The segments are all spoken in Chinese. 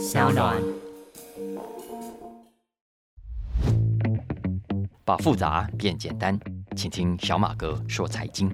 小暖。把复杂变简单，请听小马哥说财经。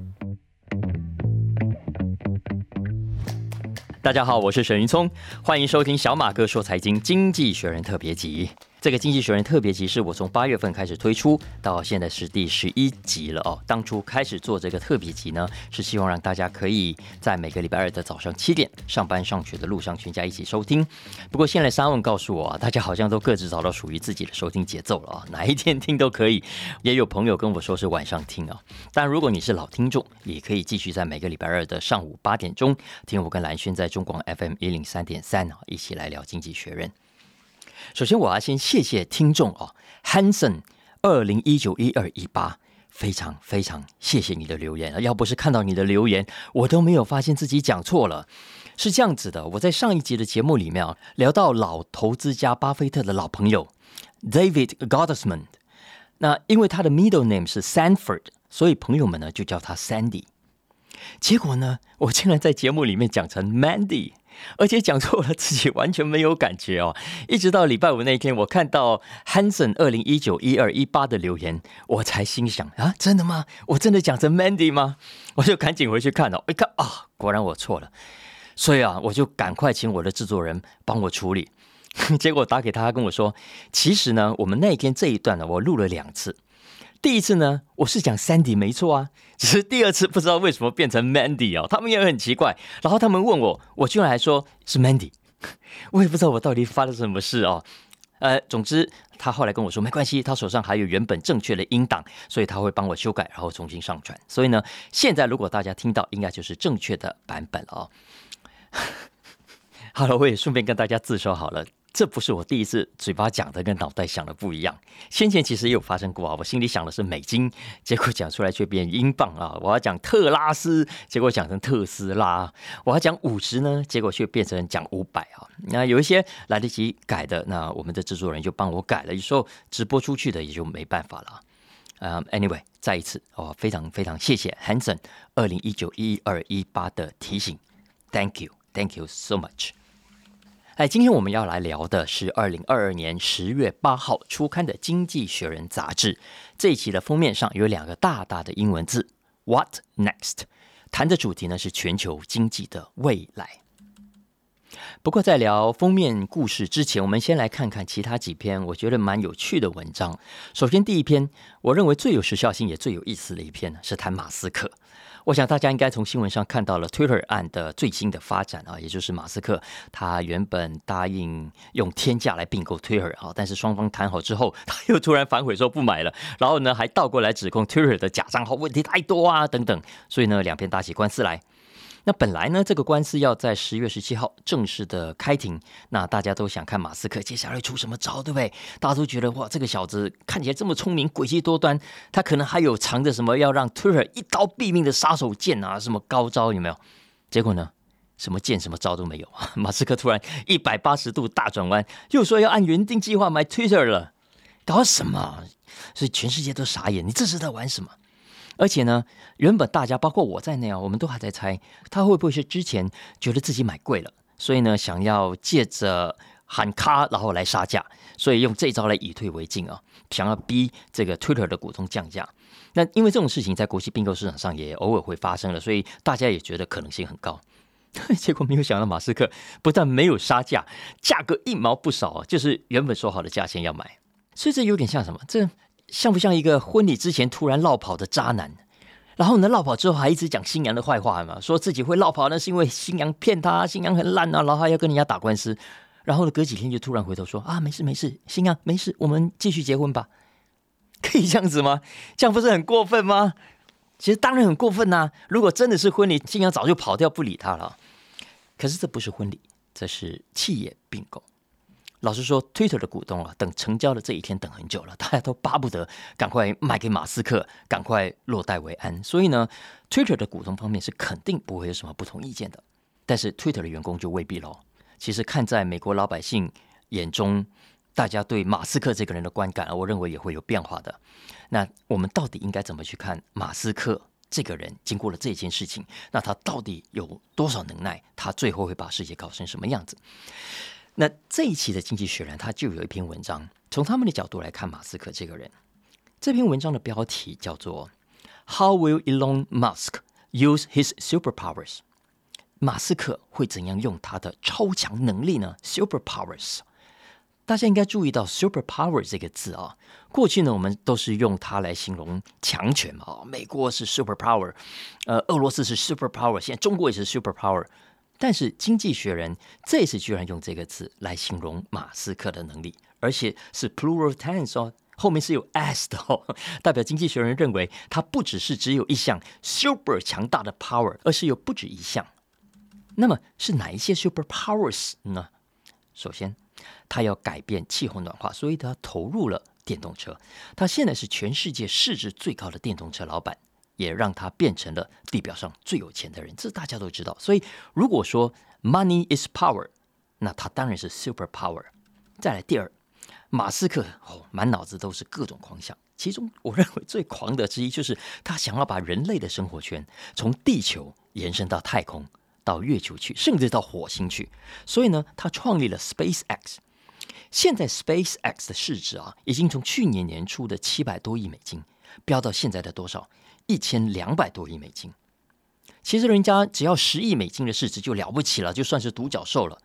大家好，我是沈云聪，欢迎收听小马哥说财经经济学人特别集。这个经济学人特别集是我从八月份开始推出，到现在是第十一集了哦。当初开始做这个特别集呢，是希望让大家可以在每个礼拜二的早上七点上班上学的路上，全家一起收听。不过现在三问告诉我啊，大家好像都各自找到属于自己的收听节奏了啊，哪一天听都可以。也有朋友跟我说是晚上听啊，但如果你是老听众，也可以继续在每个礼拜二的上午八点钟听我跟蓝轩在中广 FM 一零三点三啊，一起来聊经济学人。首先，我要先谢谢听众哦，Hanson 二零一九一二一八，非常非常谢谢你的留言要不是看到你的留言，我都没有发现自己讲错了。是这样子的，我在上一集的节目里面啊，聊到老投资家巴菲特的老朋友 David Gottesman，那因为他的 middle name 是 Sandford，所以朋友们呢就叫他 Sandy。结果呢，我竟然在节目里面讲成 Mandy。而且讲错了，自己完全没有感觉哦。一直到礼拜五那一天，我看到 Hanson 二零一九一二一八的留言，我才心想啊，真的吗？我真的讲成 Mandy 吗？我就赶紧回去看了，一看啊，果然我错了。所以啊，我就赶快请我的制作人帮我处理。结果打给他，跟我说，其实呢，我们那一天这一段呢，我录了两次。第一次呢，我是讲 Sandy 没错啊，只是第二次不知道为什么变成 Mandy 哦，他们也很奇怪。然后他们问我，我居然还说是 Mandy，我也不知道我到底发生什么事哦。呃，总之他后来跟我说没关系，他手上还有原本正确的音档，所以他会帮我修改，然后重新上传。所以呢，现在如果大家听到，应该就是正确的版本了哦。好了，我也顺便跟大家自首好了。这不是我第一次嘴巴讲的跟脑袋想的不一样，先前其实也有发生过啊。我心里想的是美金，结果讲出来却变英镑啊。我要讲特拉斯，结果讲成特斯拉。我要讲五十呢，结果却变成讲五百啊。那有一些来得及改的，那我们的制作人就帮我改了。有时候直播出去的也就没办法了。嗯，Anyway，再一次哦，非常非常谢谢 Hanson 二零一九一二一八的提醒，Thank you，Thank you so much。哎，今天我们要来聊的是二零二二年十月八号出刊的《经济学人》杂志。这一期的封面上有两个大大的英文字 “What next”，谈的主题呢是全球经济的未来。不过，在聊封面故事之前，我们先来看看其他几篇我觉得蛮有趣的文章。首先，第一篇我认为最有时效性也最有意思的一篇呢，是谈马斯克。我想大家应该从新闻上看到了 Twitter 案的最新的发展啊，也就是马斯克他原本答应用天价来并购 Twitter 啊，但是双方谈好之后，他又突然反悔说不买了，然后呢还倒过来指控 Twitter 的假账号问题太多啊等等，所以呢两边打起官司来。那本来呢，这个官司要在十月十七号正式的开庭，那大家都想看马斯克接下来出什么招，对不对？大家都觉得哇，这个小子看起来这么聪明，诡计多端，他可能还有藏着什么要让 Twitter 一刀毙命的杀手锏啊，什么高招有没有？结果呢，什么剑什么招都没有，马斯克突然一百八十度大转弯，又说要按原定计划买 Twitter 了，搞什么？所以全世界都傻眼，你这是在玩什么？而且呢，原本大家包括我在内啊，我们都还在猜他会不会是之前觉得自己买贵了，所以呢，想要借着喊卡然后来杀价，所以用这招来以退为进啊，想要逼这个 Twitter 的股东降价。那因为这种事情在国际并购市场上也偶尔会发生了，所以大家也觉得可能性很高。结果没有想到，马斯克不但没有杀价，价格一毛不少啊，就是原本说好的价钱要买。所以这有点像什么？这。像不像一个婚礼之前突然落跑的渣男？然后呢，落跑之后还一直讲新娘的坏话嘛，说自己会落跑那，是因为新娘骗他，新娘很烂啊，然后还要跟人家打官司。然后呢，隔几天就突然回头说啊，没事没事，新娘没事，我们继续结婚吧。可以这样子吗？这样不是很过分吗？其实当然很过分呐。如果真的是婚礼，新娘早就跑掉不理他了。可是这不是婚礼，这是企业并购。老实说，Twitter 的股东啊，等成交的这一天等很久了，大家都巴不得赶快卖给马斯克，赶快落袋为安。所以呢，Twitter 的股东方面是肯定不会有什么不同意见的。但是 Twitter 的员工就未必喽。其实看在美国老百姓眼中，大家对马斯克这个人的观感，我认为也会有变化的。那我们到底应该怎么去看马斯克这个人？经过了这件事情，那他到底有多少能耐？他最后会把世界搞成什么样子？那这一期的《经济学人》他就有一篇文章，从他们的角度来看马斯克这个人。这篇文章的标题叫做 “How will Elon Musk use his superpowers？” 马斯克会怎样用他的超强能力呢？Superpowers，大家应该注意到 “superpower” 这个字啊。过去呢，我们都是用它来形容强权嘛。美国是 superpower，呃，俄罗斯是 superpower，现在中国也是 superpower。但是《经济学人》这次居然用这个字来形容马斯克的能力，而且是 plural tense 哦，后面是有 s 的哦，代表《经济学人》认为他不只是只有一项 super 强大的 power，而是有不止一项。那么是哪一些 superpowers 呢？首先，他要改变气候暖化，所以他投入了电动车。他现在是全世界市值最高的电动车老板。也让他变成了地表上最有钱的人，这大家都知道。所以，如果说 money is power，那他当然是 super power。再来第二，马斯克哦，满脑子都是各种狂想，其中我认为最狂的之一就是他想要把人类的生活圈从地球延伸到太空，到月球去，甚至到火星去。所以呢，他创立了 Space X。现在 Space X 的市值啊，已经从去年年初的七百多亿美金，飙到现在的多少？一千两百多亿美金，其实人家只要十亿美金的市值就了不起了，就算是独角兽了。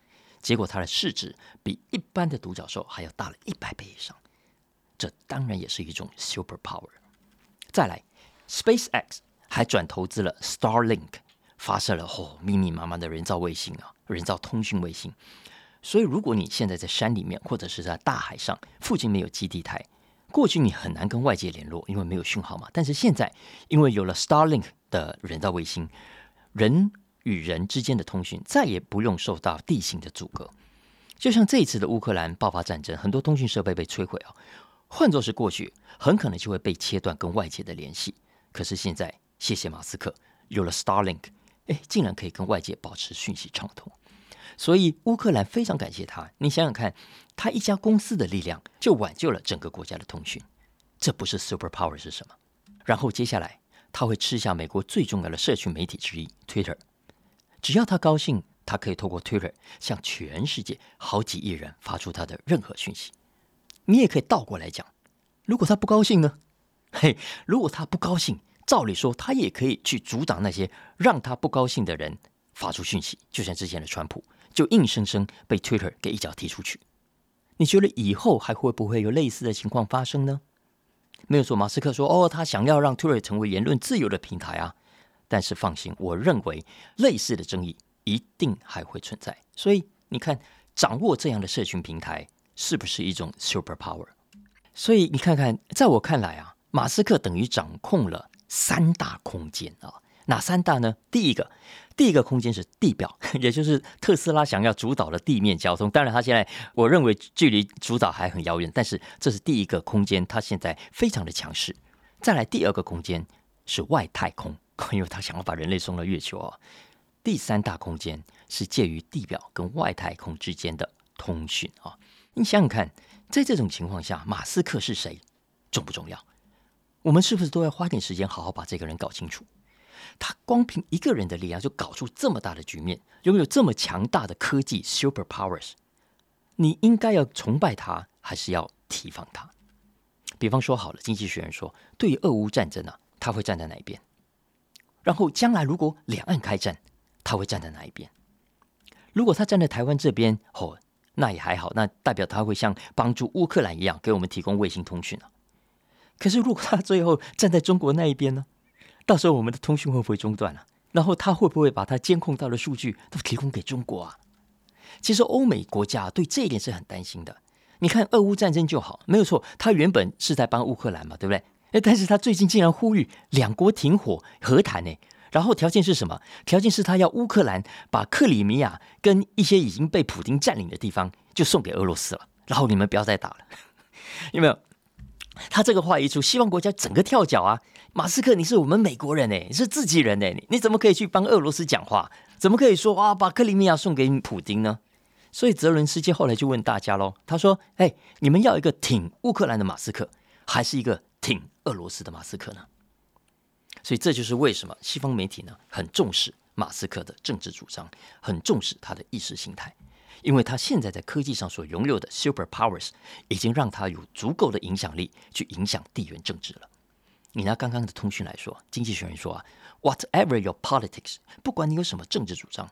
结果它的市值比一般的独角兽还要大了一百倍以上，这当然也是一种 super power。再来，SpaceX 还转投资了 Starlink，发射了哦密密麻麻的人造卫星啊，人造通讯卫星。所以如果你现在在山里面或者是在大海上，附近没有基地台。过去你很难跟外界联络，因为没有讯号嘛。但是现在，因为有了 Starlink 的人造卫星，人与人之间的通讯再也不用受到地形的阻隔。就像这一次的乌克兰爆发战争，很多通讯设备被摧毁啊。换作是过去，很可能就会被切断跟外界的联系。可是现在，谢谢马斯克，有了 Starlink，哎，竟然可以跟外界保持讯息畅通。所以乌克兰非常感谢他。你想想看，他一家公司的力量就挽救了整个国家的通讯，这不是 super power 是什么？然后接下来他会吃下美国最重要的社群媒体之一 Twitter。只要他高兴，他可以透过 Twitter 向全世界好几亿人发出他的任何讯息。你也可以倒过来讲，如果他不高兴呢？嘿，如果他不高兴，照理说他也可以去阻挡那些让他不高兴的人发出讯息，就像之前的川普。就硬生生被 Twitter 给一脚踢出去。你觉得以后还会不会有类似的情况发生呢？没有错，马斯克说：“哦，他想要让 Twitter 成为言论自由的平台啊。”但是放心，我认为类似的争议一定还会存在。所以你看，掌握这样的社群平台是不是一种 super power？所以你看看，在我看来啊，马斯克等于掌控了三大空间啊。哪三大呢？第一个。第一个空间是地表，也就是特斯拉想要主导的地面交通。当然，它现在我认为距离主导还很遥远，但是这是第一个空间，它现在非常的强势。再来，第二个空间是外太空，因为他想要把人类送到月球啊。第三大空间是介于地表跟外太空之间的通讯啊。你想想看，在这种情况下，马斯克是谁，重不重要？我们是不是都要花点时间好好把这个人搞清楚？他光凭一个人的力量就搞出这么大的局面，拥有这么强大的科技 super powers，你应该要崇拜他，还是要提防他？比方说好了，经济学人说，对于俄乌战争啊，他会站在哪一边？然后将来如果两岸开战，他会站在哪一边？如果他站在台湾这边，哦，那也还好，那代表他会像帮助乌克兰一样，给我们提供卫星通讯啊。可是如果他最后站在中国那一边呢？到时候我们的通讯会不会中断了？然后他会不会把他监控到的数据都提供给中国啊？其实欧美国家对这一点是很担心的。你看俄乌战争就好，没有错，他原本是在帮乌克兰嘛，对不对？哎，但是他最近竟然呼吁两国停火和谈呢。然后条件是什么？条件是他要乌克兰把克里米亚跟一些已经被普京占领的地方就送给俄罗斯了。然后你们不要再打了，有没有？他这个话一出，西方国家整个跳脚啊！马斯克，你是我们美国人哎，你是自己人哎，你你怎么可以去帮俄罗斯讲话？怎么可以说啊，把克里米亚送给普京呢？所以泽伦斯基后来就问大家喽，他说：“哎，你们要一个挺乌克兰的马斯克，还是一个挺俄罗斯的马斯克呢？”所以这就是为什么西方媒体呢很重视马斯克的政治主张，很重视他的意识形态，因为他现在在科技上所拥有的 super powers 已经让他有足够的影响力去影响地缘政治了。你拿刚刚的通讯来说，经济学人说啊，whatever your politics，不管你有什么政治主张，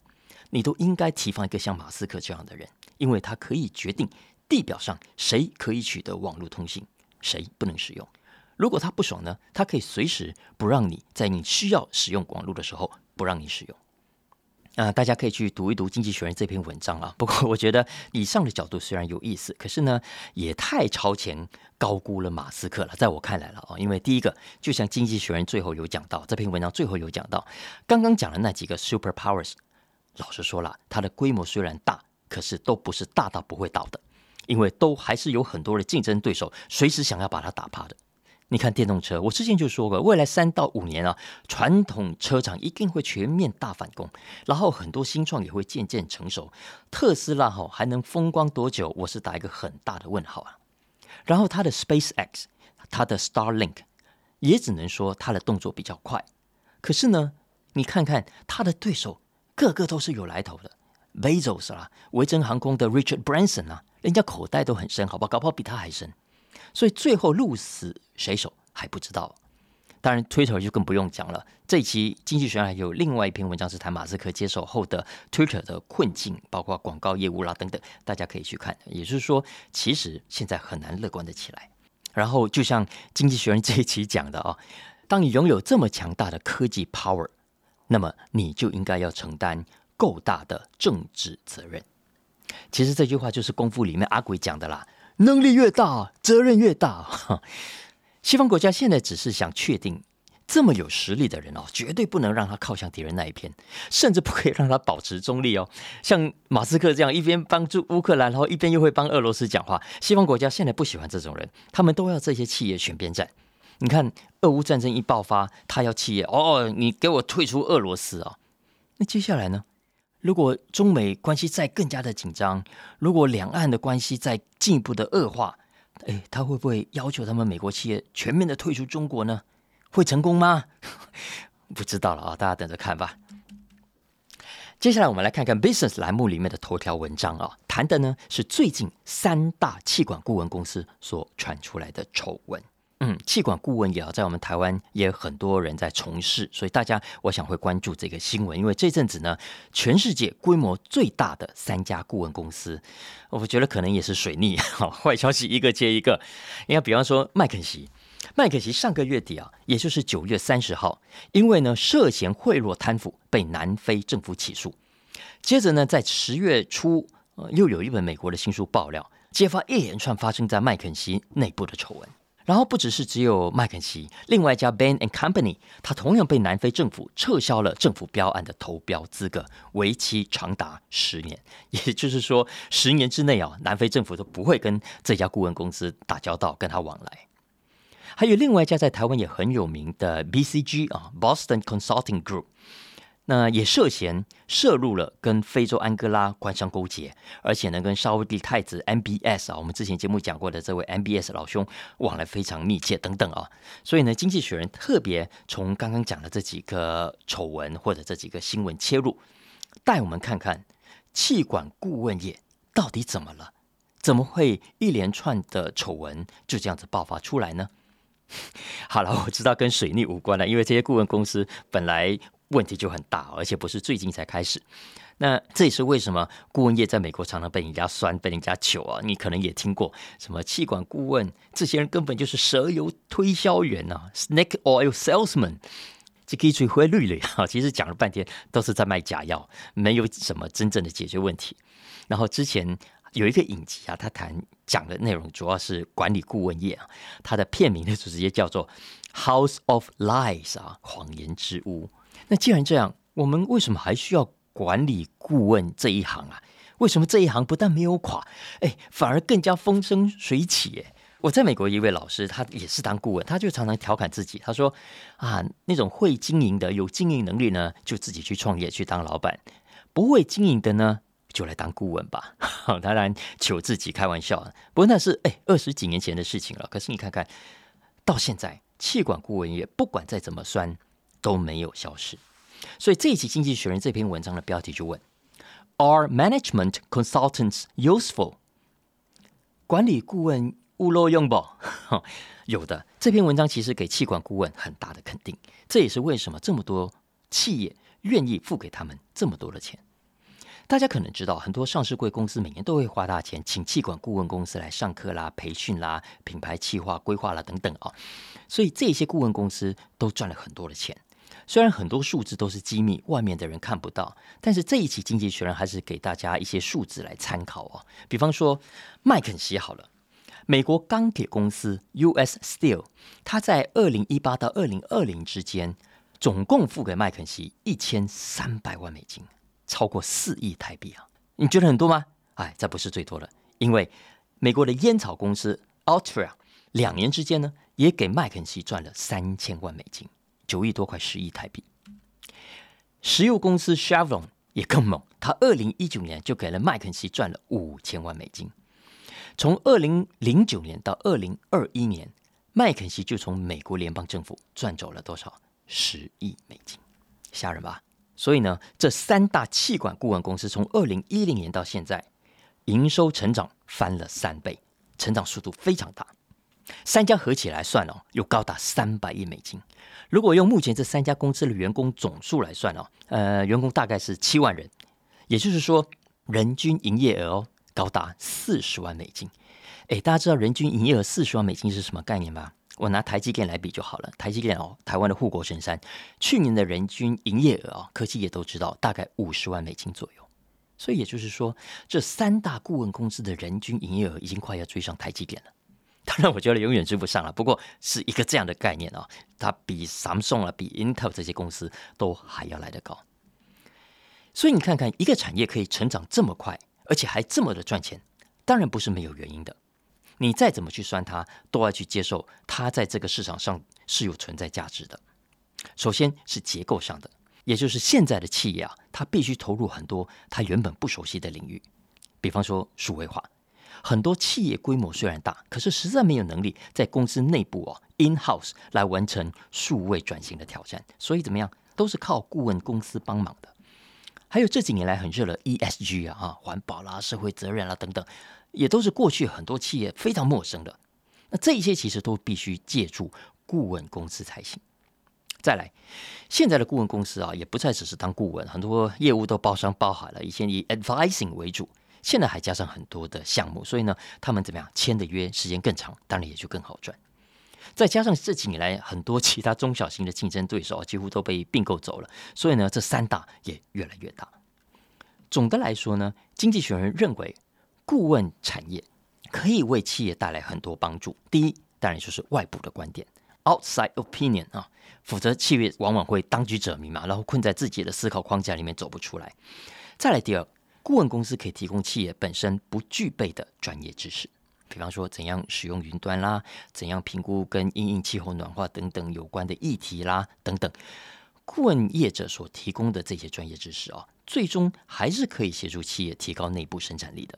你都应该提防一个像马斯克这样的人，因为他可以决定地表上谁可以取得网络通信，谁不能使用。如果他不爽呢，他可以随时不让你在你需要使用网络的时候不让你使用。啊，大家可以去读一读《经济学人》这篇文章啊。不过，我觉得以上的角度虽然有意思，可是呢，也太超前高估了马斯克了。在我看来了啊，因为第一个，就像《经济学人》最后有讲到，这篇文章最后有讲到，刚刚讲的那几个 super powers，老实说了，它的规模虽然大，可是都不是大到不会倒的，因为都还是有很多的竞争对手，随时想要把它打趴的。你看电动车，我之前就说过，未来三到五年啊，传统车厂一定会全面大反攻，然后很多新创也会渐渐成熟。特斯拉哈还能风光多久？我是打一个很大的问号啊。然后它的 SpaceX，它的 Starlink，也只能说它的动作比较快。可是呢，你看看它的对手，个个都是有来头的，Bezos 啦，维珍航空的 Richard Branson 啊，人家口袋都很深，好吧，搞不好比他还深。所以最后鹿死谁手还不知道。当然，Twitter 就更不用讲了。这一期《经济学人》有另外一篇文章是谈马斯克接手后的 Twitter 的困境，包括广告业务啦等等，大家可以去看。也就是说，其实现在很难乐观的起来。然后，就像《经济学人》这一期讲的啊，当你拥有这么强大的科技 power，那么你就应该要承担够大的政治责任。其实这句话就是《功夫》里面阿鬼讲的啦。能力越大，责任越大。西方国家现在只是想确定，这么有实力的人哦，绝对不能让他靠向敌人那一边，甚至不可以让他保持中立哦。像马斯克这样一边帮助乌克兰，然后一边又会帮俄罗斯讲话，西方国家现在不喜欢这种人，他们都要这些企业选边站。你看，俄乌战争一爆发，他要企业哦，你给我退出俄罗斯啊。那接下来呢？如果中美关系再更加的紧张，如果两岸的关系再进一步的恶化，哎，他会不会要求他们美国企业全面的退出中国呢？会成功吗？不知道了啊，大家等着看吧。接下来我们来看看 Business 栏目里面的头条文章啊，谈的呢是最近三大气管顾问公司所传出来的丑闻。嗯，气管顾问也要在我们台湾也很多人在从事，所以大家我想会关注这个新闻，因为这阵子呢，全世界规模最大的三家顾问公司，我觉得可能也是水逆，好坏消息一个接一个。你看，比方说麦肯锡，麦肯锡上个月底啊，也就是九月三十号，因为呢涉嫌贿赂贪腐被南非政府起诉，接着呢在十月初，又有一本美国的新书爆料，揭发一连串发生在麦肯锡内部的丑闻。然后不只是只有麦肯锡，另外一家 Bain and Company，它同样被南非政府撤销了政府标案的投标资格，为期长达十年。也就是说，十年之内啊，南非政府都不会跟这家顾问公司打交道，跟他往来。还有另外一家在台湾也很有名的 BCG 啊，Boston Consulting Group。那也涉嫌涉入了跟非洲安哥拉官商勾结，而且呢跟沙地太子 MBS 啊，我们之前节目讲过的这位 MBS 老兄往来非常密切等等啊，所以呢，经济学人特别从刚刚讲的这几个丑闻或者这几个新闻切入，带我们看看气管顾问业到底怎么了？怎么会一连串的丑闻就这样子爆发出来呢？好了，我知道跟水逆无关了，因为这些顾问公司本来。问题就很大，而且不是最近才开始。那这也是为什么顾问业在美国常常被人家酸、被人家糗啊？你可能也听过什么气管顾问，这些人根本就是蛇油推销员啊，snake oil salesman，这可以追回绿了啊！其实讲了半天都是在卖假药，没有什么真正的解决问题。然后之前有一个影集啊，他谈讲的内容主要是管理顾问业啊，他的片名呢就直接叫做 House of Lies 啊，谎言之屋。那既然这样，我们为什么还需要管理顾问这一行啊？为什么这一行不但没有垮，哎，反而更加风生水起？哎，我在美国一位老师，他也是当顾问，他就常常调侃自己，他说：“啊，那种会经营的、有经营能力呢，就自己去创业去当老板；不会经营的呢，就来当顾问吧。”当然，求自己开玩笑，不过那是哎二十几年前的事情了。可是你看看到现在，气管顾问业不管再怎么酸。都没有消失，所以这一期《经济学人》这篇文章的标题就问：Are management consultants useful？管理顾问物漏用不？有的。这篇文章其实给气管顾问很大的肯定，这也是为什么这么多企业愿意付给他们这么多的钱。大家可能知道，很多上市贵公司每年都会花大钱请气管顾问公司来上课啦、培训啦、品牌企划规划啦等等啊，所以这些顾问公司都赚了很多的钱。虽然很多数字都是机密，外面的人看不到，但是这一期《经济学人》还是给大家一些数字来参考哦。比方说麦肯锡好了，美国钢铁公司 U.S. Steel，它在二零一八到二零二零之间，总共付给麦肯锡一千三百万美金。超过四亿台币啊！你觉得很多吗？哎，这不是最多的，因为美国的烟草公司 Altria 两年之间呢，也给麦肯锡赚了三千万美金，九亿多块，十亿台币。石油公司 Chevron 也更猛，他二零一九年就给了麦肯锡赚了五千万美金。从二零零九年到二零二一年，麦肯锡就从美国联邦政府赚走了多少？十亿美金，吓人吧？所以呢，这三大气管顾问公司从二零一零年到现在，营收成长翻了三倍，成长速度非常大。三家合起来算哦，有高达三百亿美金。如果用目前这三家公司的员工总数来算哦，呃，员工大概是七万人，也就是说，人均营业额哦高达四十万美金。哎，大家知道人均营业额四十万美金是什么概念吗？我拿台积电来比就好了。台积电哦，台湾的护国神山，去年的人均营业额哦，科技也都知道，大概五十万美金左右。所以也就是说，这三大顾问公司的人均营业额已经快要追上台积电了。当然，我觉得永远追不上了。不过是一个这样的概念啊，它比 Samsung 啊、比 Intel 这些公司都还要来得高。所以你看看，一个产业可以成长这么快，而且还这么的赚钱，当然不是没有原因的。你再怎么去算它，都要去接受它在这个市场上是有存在价值的。首先是结构上的，也就是现在的企业啊，它必须投入很多它原本不熟悉的领域，比方说数位化。很多企业规模虽然大，可是实在没有能力在公司内部哦 in house 来完成数位转型的挑战，所以怎么样，都是靠顾问公司帮忙的。还有这几年来很热的 ESG 啊，啊，环保啦、社会责任啦等等。也都是过去很多企业非常陌生的，那这一些其实都必须借助顾问公司才行。再来，现在的顾问公司啊，也不再只是当顾问，很多业务都包商包好了。以前以 advising 为主，现在还加上很多的项目，所以呢，他们怎么样签的约时间更长，当然也就更好赚。再加上这几年来很多其他中小型的竞争对手几乎都被并购走了，所以呢，这三大也越来越大。总的来说呢，经济学人认为。顾问产业可以为企业带来很多帮助。第一，当然就是外部的观点 （outside opinion） 啊，否则企业往往会当局者迷嘛，然后困在自己的思考框架里面走不出来。再来，第二，顾问公司可以提供企业本身不具备的专业知识，比方说怎样使用云端啦，怎样评估跟因应气候暖化等等有关的议题啦，等等。顾问业者所提供的这些专业知识啊，最终还是可以协助企业提高内部生产力的。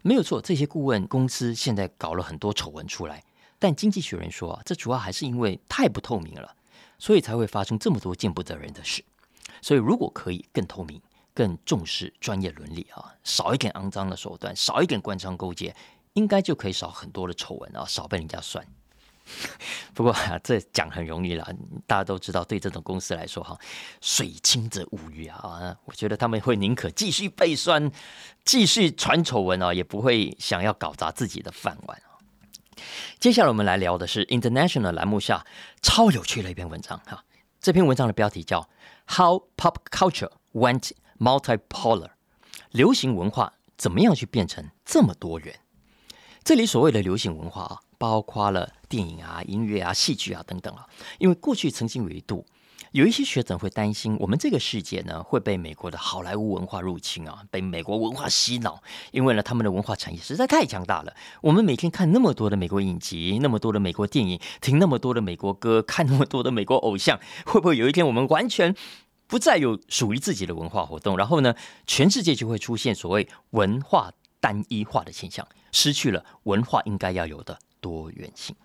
没有错，这些顾问公司现在搞了很多丑闻出来，但经济学人说啊，这主要还是因为太不透明了，所以才会发生这么多见不得人的事。所以如果可以更透明、更重视专业伦理啊，少一点肮脏的手段，少一点官商勾结，应该就可以少很多的丑闻啊，少被人家算。不过这讲很容易了，大家都知道，对这种公司来说，哈，水清则无鱼啊。我觉得他们会宁可继续被酸，继续传丑闻啊，也不会想要搞砸自己的饭碗啊。接下来我们来聊的是 International 栏目下超有趣的一篇文章哈。这篇文章的标题叫 How Pop Culture Went Multipolar，流行文化怎么样去变成这么多元？这里所谓的流行文化啊。包括了电影啊、音乐啊、戏剧啊等等啊，因为过去曾经有一度，有一些学者会担心，我们这个世界呢会被美国的好莱坞文化入侵啊，被美国文化洗脑，因为呢他们的文化产业实在太强大了。我们每天看那么多的美国影集，那么多的美国电影，听那么多的美国歌，看那么多的美国偶像，会不会有一天我们完全不再有属于自己的文化活动？然后呢，全世界就会出现所谓文化单一化的现象，失去了文化应该要有的。多元性。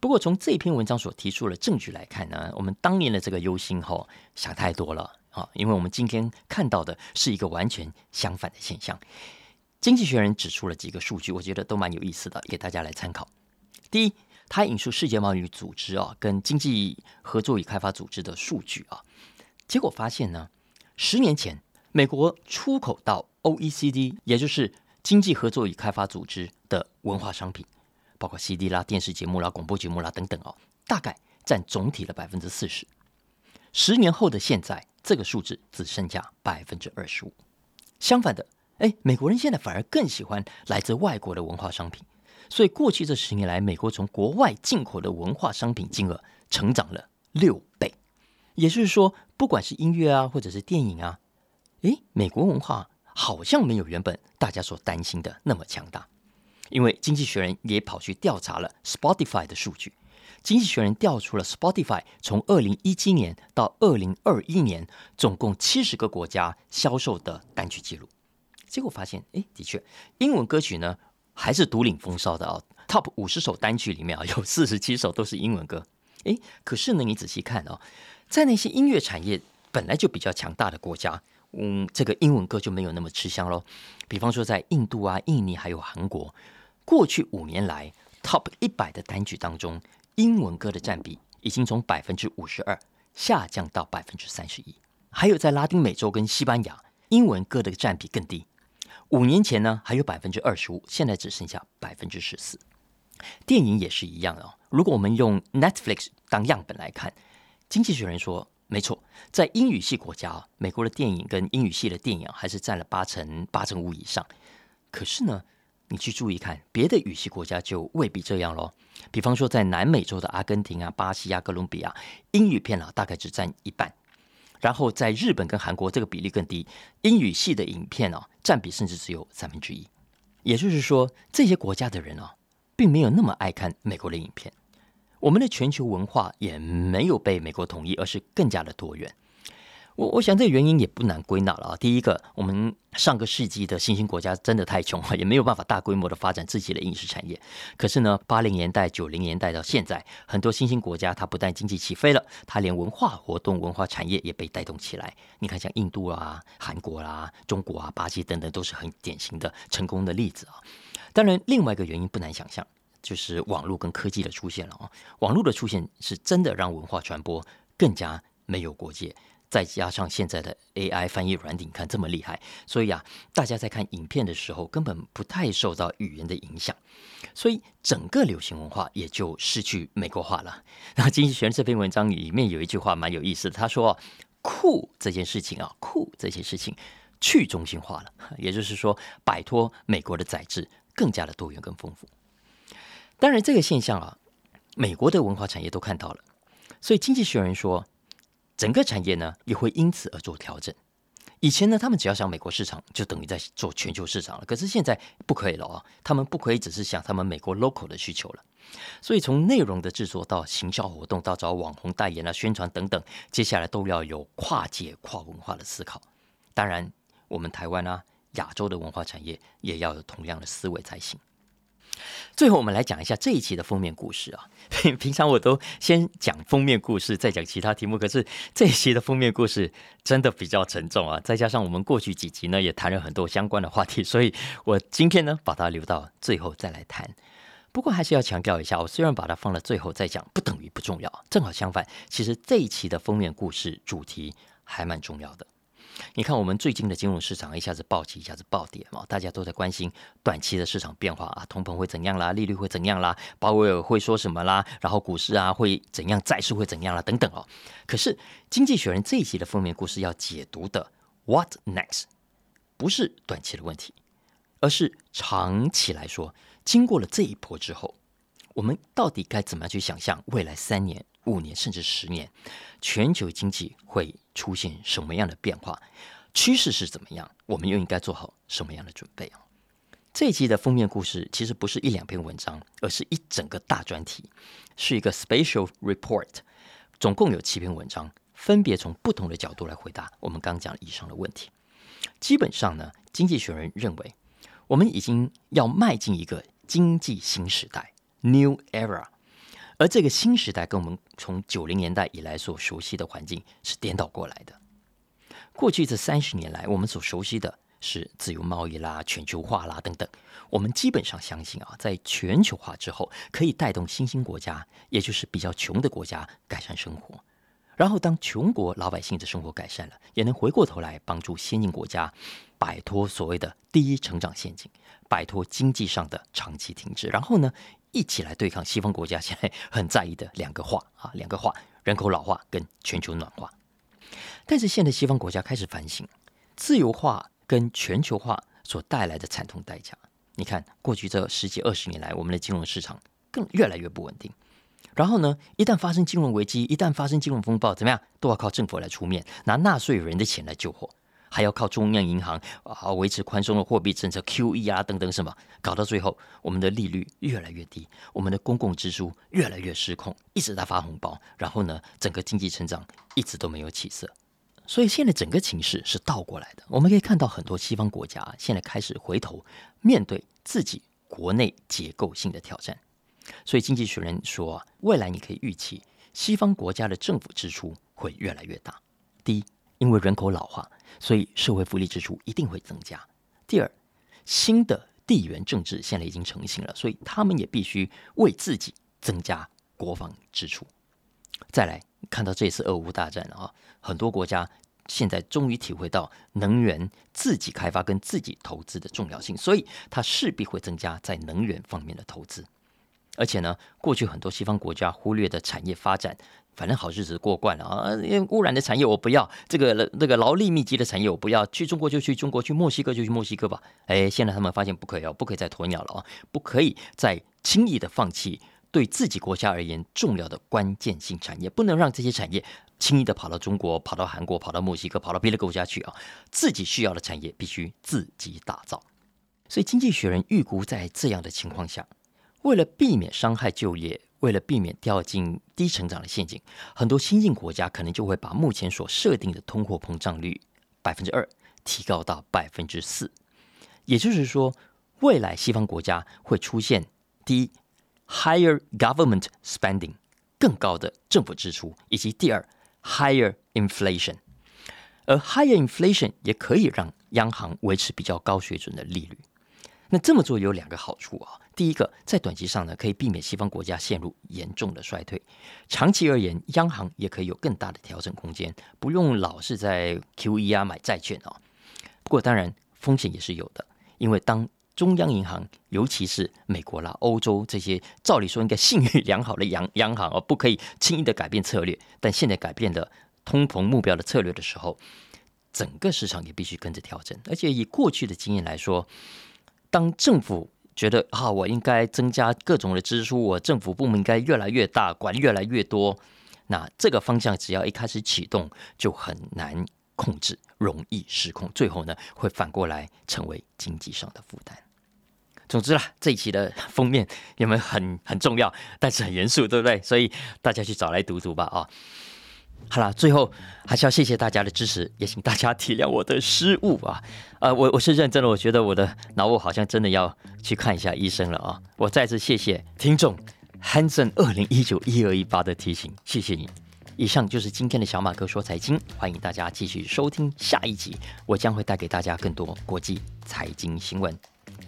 不过从这篇文章所提出的证据来看呢，我们当年的这个忧心哈想太多了啊，因为我们今天看到的是一个完全相反的现象。经济学人指出了几个数据，我觉得都蛮有意思的，给大家来参考。第一，他引述世界贸易组织啊跟经济合作与开发组织的数据啊，结果发现呢，十年前美国出口到 OECD，也就是经济合作与开发组织的文化商品，包括 CD 啦、电视节目啦、广播节目啦等等哦，大概占总体的百分之四十。十年后的现在，这个数字只剩下百分之二十五。相反的，哎，美国人现在反而更喜欢来自外国的文化商品。所以过去这十年来，美国从国外进口的文化商品金额成长了六。也就是说，不管是音乐啊，或者是电影啊，诶，美国文化好像没有原本大家所担心的那么强大。因为经济学人也跑去调查了 Spotify 的数据。经济学人调出了 Spotify 从二零一七年到二零二一年总共七十个国家销售的单曲记录，结果发现，哎，的确，英文歌曲呢还是独领风骚的啊！Top 五十首单曲里面啊，有四十七首都是英文歌。哎，可是呢，你仔细看哦，在那些音乐产业本来就比较强大的国家，嗯，这个英文歌就没有那么吃香喽。比方说，在印度啊、印尼还有韩国，过去五年来 Top 一百的单曲当中。英文歌的占比已经从百分之五十二下降到百分之三十一，还有在拉丁美洲跟西班牙，英文歌的占比更低。五年前呢还有百分之二十五，现在只剩下百分之十四。电影也是一样哦。如果我们用 Netflix 当样本来看，经济学人说，没错，在英语系国家啊，美国的电影跟英语系的电影还是占了八成八成五以上。可是呢？你去注意看，别的语系国家就未必这样喽。比方说，在南美洲的阿根廷啊、巴西啊、哥伦比亚，英语片啊大概只占一半。然后在日本跟韩国，这个比例更低，英语系的影片啊占比甚至只有三分之一。也就是说，这些国家的人啊，并没有那么爱看美国的影片。我们的全球文化也没有被美国统一，而是更加的多元。我我想这个原因也不难归纳了啊。第一个，我们上个世纪的新兴国家真的太穷了，也没有办法大规模的发展自己的影视产业。可是呢，八零年代、九零年代到现在，很多新兴国家它不但经济起飞了，它连文化活动、文化产业也被带动起来。你看，像印度啊、韩国啦、中国啊、巴西等等，都是很典型的成功的例子啊。当然，另外一个原因不难想象，就是网络跟科技的出现了啊。网络的出现是真的让文化传播更加没有国界。再加上现在的 AI 翻译软体，看这么厉害，所以啊，大家在看影片的时候根本不太受到语言的影响，所以整个流行文化也就失去美国化了。那经济学这篇文章里面有一句话蛮有意思的，他说：“酷这件事情啊，酷这件事情去中心化了，也就是说摆脱美国的宰制，更加的多元跟丰富。”当然，这个现象啊，美国的文化产业都看到了，所以经济学人说。整个产业呢也会因此而做调整。以前呢，他们只要想美国市场，就等于在做全球市场了。可是现在不可以了啊！他们不可以只是想他们美国 local 的需求了。所以从内容的制作到行销活动，到找网红代言啊、宣传等等，接下来都要有跨界、跨文化的思考。当然，我们台湾啊、亚洲的文化产业也要有同样的思维才行。最后，我们来讲一下这一期的封面故事啊。平常我都先讲封面故事，再讲其他题目。可是这一期的封面故事真的比较沉重啊，再加上我们过去几集呢也谈了很多相关的话题，所以我今天呢把它留到最后再来谈。不过还是要强调一下，我虽然把它放到最后再讲，不等于不重要。正好相反，其实这一期的封面故事主题还蛮重要的。你看，我们最近的金融市场一下子暴起，一下子暴跌嘛，大家都在关心短期的市场变化啊，通膨会怎样啦，利率会怎样啦，鲍威尔会说什么啦，然后股市啊会怎样，债市会怎样啦，等等哦。可是《经济学人》这一集的封面故事要解读的 “What next” 不是短期的问题，而是长期来说，经过了这一波之后，我们到底该怎么样去想象未来三年？五年甚至十年，全球经济会出现什么样的变化？趋势是怎么样？我们又应该做好什么样的准备啊？这一期的封面故事其实不是一两篇文章，而是一整个大专题，是一个 special report，总共有七篇文章，分别从不同的角度来回答我们刚讲以上的问题。基本上呢，经济学人认为，我们已经要迈进一个经济新时代 （new era）。而这个新时代跟我们从九零年代以来所熟悉的环境是颠倒过来的。过去这三十年来，我们所熟悉的是自由贸易啦、全球化啦等等。我们基本上相信啊，在全球化之后，可以带动新兴国家，也就是比较穷的国家改善生活。然后，当穷国老百姓的生活改善了，也能回过头来帮助先进国家摆脱所谓的第一成长陷阱，摆脱经济上的长期停滞。然后呢，一起来对抗西方国家现在很在意的两个化啊，两个化：人口老化跟全球暖化。但是现在西方国家开始反省自由化跟全球化所带来的惨痛代价。你看，过去这十几二十年来，我们的金融市场更越来越不稳定。然后呢，一旦发生金融危机，一旦发生金融风暴，怎么样，都要靠政府来出面，拿纳税人的钱来救火，还要靠中央银行啊维持宽松的货币政策、QE 啊等等什么，搞到最后，我们的利率越来越低，我们的公共支出越来越失控，一直在发红包。然后呢，整个经济成长一直都没有起色。所以现在整个情势是倒过来的，我们可以看到很多西方国家现在开始回头面对自己国内结构性的挑战。所以经济学人说，未来你可以预期西方国家的政府支出会越来越大。第一，因为人口老化，所以社会福利支出一定会增加。第二，新的地缘政治现在已经成型了，所以他们也必须为自己增加国防支出。再来看到这次俄乌大战啊，很多国家现在终于体会到能源自己开发跟自己投资的重要性，所以它势必会增加在能源方面的投资。而且呢，过去很多西方国家忽略的产业发展，反正好日子过惯了啊，因为污染的产业我不要，这个那个劳力密集的产业我不要，去中国就去中国，去墨西哥就去墨西哥吧。哎，现在他们发现不可以哦，不可以再鸵鸟了啊，不可以再轻易的放弃。对自己国家而言重要的关键性产业，不能让这些产业轻易的跑到中国、跑到韩国、跑到墨西哥、跑到别的国家去啊！自己需要的产业必须自己打造。所以，经济学人预估，在这样的情况下，为了避免伤害就业，为了避免掉进低成长的陷阱，很多新兴国家可能就会把目前所设定的通货膨胀率百分之二提高到百分之四。也就是说，未来西方国家会出现第一。Higher government spending，更高的政府支出，以及第二，higher inflation，而 higher inflation 也可以让央行维持比较高水准的利率。那这么做有两个好处啊，第一个，在短期上呢，可以避免西方国家陷入严重的衰退；长期而言，央行也可以有更大的调整空间，不用老是在 QE 啊买债券啊。不过当然，风险也是有的，因为当中央银行，尤其是美国啦、欧洲这些，照理说应该信誉良好的央央行哦，不可以轻易的改变策略。但现在改变的通膨目标的策略的时候，整个市场也必须跟着调整。而且以过去的经验来说，当政府觉得啊，我应该增加各种的支出，我政府部门应该越来越大，管越来越多，那这个方向只要一开始启动，就很难控制，容易失控，最后呢，会反过来成为经济上的负担。总之啦，这一期的封面有没有很很重要，但是很严肃，对不对？所以大家去找来读读吧啊！好了，最后还是要谢谢大家的支持，也请大家体谅我的失误啊！呃，我我是认真的，我觉得我的脑部好像真的要去看一下医生了啊！我再次谢谢听众 Hanson 二零一九一二一八的提醒，谢谢你。以上就是今天的小马哥说财经，欢迎大家继续收听下一集，我将会带给大家更多国际财经新闻。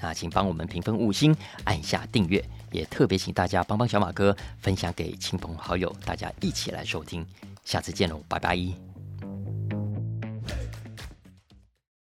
那请帮我们评分五星，按下订阅，也特别请大家帮帮小马哥分享给亲朋好友，大家一起来收听。下次见喽，拜拜。